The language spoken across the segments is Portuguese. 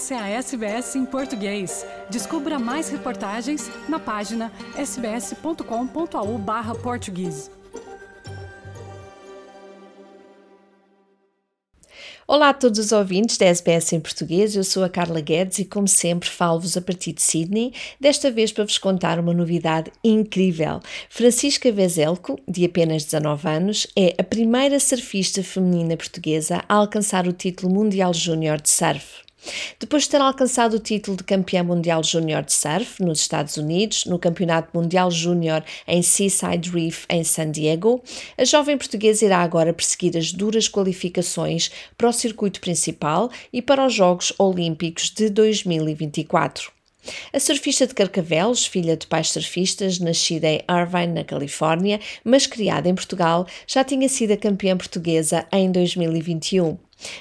Essa é a SBS em português. Descubra mais reportagens na página sbs.com.au/português. Olá a todos os ouvintes da SBS em português, eu sou a Carla Guedes e, como sempre, falo-vos a partir de Sydney, desta vez para vos contar uma novidade incrível. Francisca Vezelco, de apenas 19 anos, é a primeira surfista feminina portuguesa a alcançar o título mundial júnior de surf. Depois de ter alcançado o título de campeã mundial júnior de surf nos Estados Unidos, no Campeonato Mundial Júnior em Seaside Reef em San Diego, a jovem portuguesa irá agora perseguir as duras qualificações para o circuito principal e para os Jogos Olímpicos de 2024. A surfista de Carcavelos, filha de pais surfistas, nascida em Irvine, na Califórnia, mas criada em Portugal, já tinha sido a campeã portuguesa em 2021.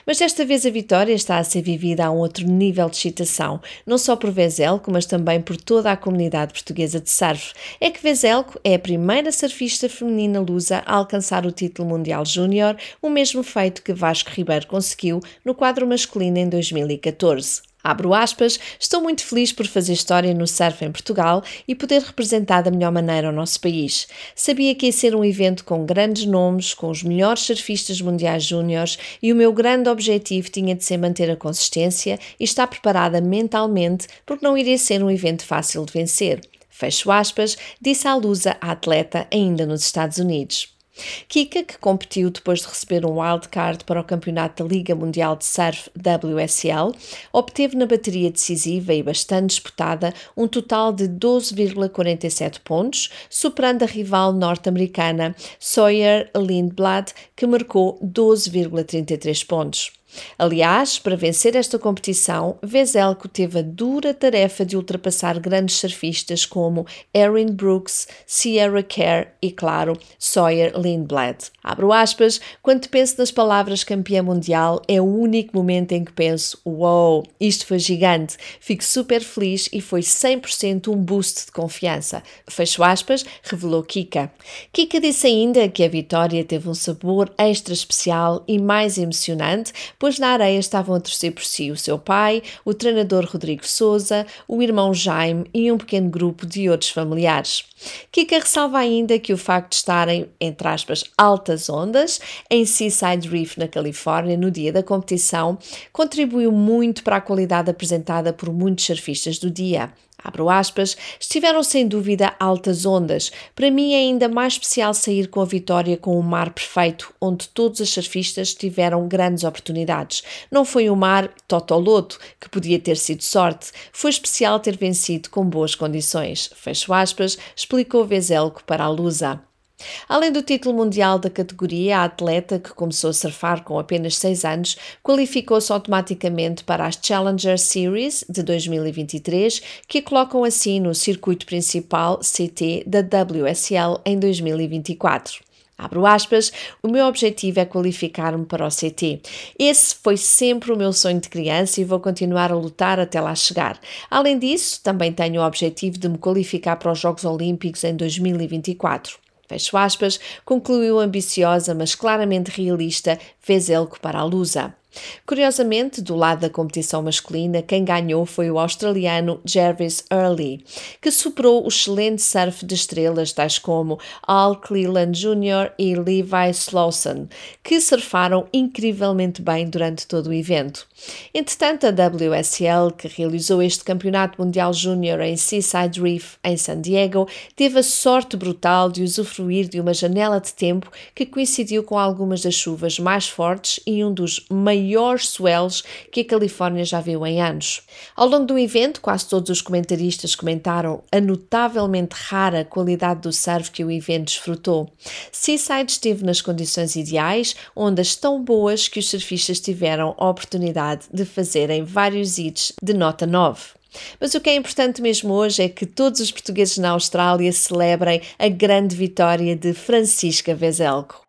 Mas desta vez a vitória está a ser vivida a um outro nível de excitação, não só por Vezelco, mas também por toda a comunidade portuguesa de surf. É que Vezelco é a primeira surfista feminina lusa a alcançar o título mundial júnior, o mesmo feito que Vasco Ribeiro conseguiu no quadro masculino em 2014. Abro aspas, estou muito feliz por fazer história no surf em Portugal e poder representar da melhor maneira o nosso país. Sabia que ia ser um evento com grandes nomes, com os melhores surfistas mundiais júniores e o meu grande objetivo tinha de ser manter a consistência e estar preparada mentalmente porque não iria ser um evento fácil de vencer. Fecho aspas, disse a Lusa, a atleta, ainda nos Estados Unidos. Kika, que competiu depois de receber um wildcard para o campeonato da Liga Mundial de Surf WSL, obteve na bateria decisiva e bastante disputada um total de 12,47 pontos, superando a rival norte-americana Sawyer Lindblad, que marcou 12,33 pontos. Aliás, para vencer esta competição, Vezelco teve a dura tarefa de ultrapassar grandes surfistas como Erin Brooks, Sierra Kerr e, claro, Sawyer Lindblad. Abro aspas, quando penso nas palavras campeã mundial, é o único momento em que penso, uou, wow, isto foi gigante, fico super feliz e foi 100% um boost de confiança. Fecho aspas, revelou Kika. Kika disse ainda que a vitória teve um sabor extra especial e mais emocionante pois na areia estavam a torcer por si o seu pai, o treinador Rodrigo Souza, o irmão Jaime e um pequeno grupo de outros familiares. Kika ressalva ainda que o facto de estarem, entre aspas, altas ondas em Seaside Reef, na Califórnia, no dia da competição, contribuiu muito para a qualidade apresentada por muitos surfistas do dia. Abro aspas, estiveram sem dúvida altas ondas. Para mim é ainda mais especial sair com a vitória com o mar perfeito, onde todos os surfistas tiveram grandes oportunidades. Não foi um mar totoloto, que podia ter sido sorte. Foi especial ter vencido com boas condições. Fecho aspas, explicou Vezelco para a Lusa. Além do título mundial da categoria, a atleta, que começou a surfar com apenas 6 anos, qualificou-se automaticamente para as Challenger Series de 2023, que colocam assim no circuito principal CT da WSL em 2024. Abro aspas, o meu objetivo é qualificar-me para o CT. Esse foi sempre o meu sonho de criança e vou continuar a lutar até lá chegar. Além disso, também tenho o objetivo de me qualificar para os Jogos Olímpicos em 2024 fecho aspas, concluiu ambiciosa, mas claramente realista, fez Elco para a Lusa. Curiosamente, do lado da competição masculina, quem ganhou foi o australiano Jervis Early, que superou o excelente surf de estrelas tais como Al Cleland Jr. e Levi Slawson, que surfaram incrivelmente bem durante todo o evento. Entretanto, a WSL, que realizou este Campeonato Mundial Júnior em Seaside Reef, em San Diego, teve a sorte brutal de usufruir de uma janela de tempo que coincidiu com algumas das chuvas mais fortes e um dos maiores maiores swells que a Califórnia já viu em anos. Ao longo do evento, quase todos os comentaristas comentaram a notavelmente rara qualidade do surf que o evento desfrutou. Seaside esteve nas condições ideais, ondas tão boas que os surfistas tiveram a oportunidade de fazerem vários hits de nota 9. Mas o que é importante mesmo hoje é que todos os portugueses na Austrália celebrem a grande vitória de Francisca Vezelco.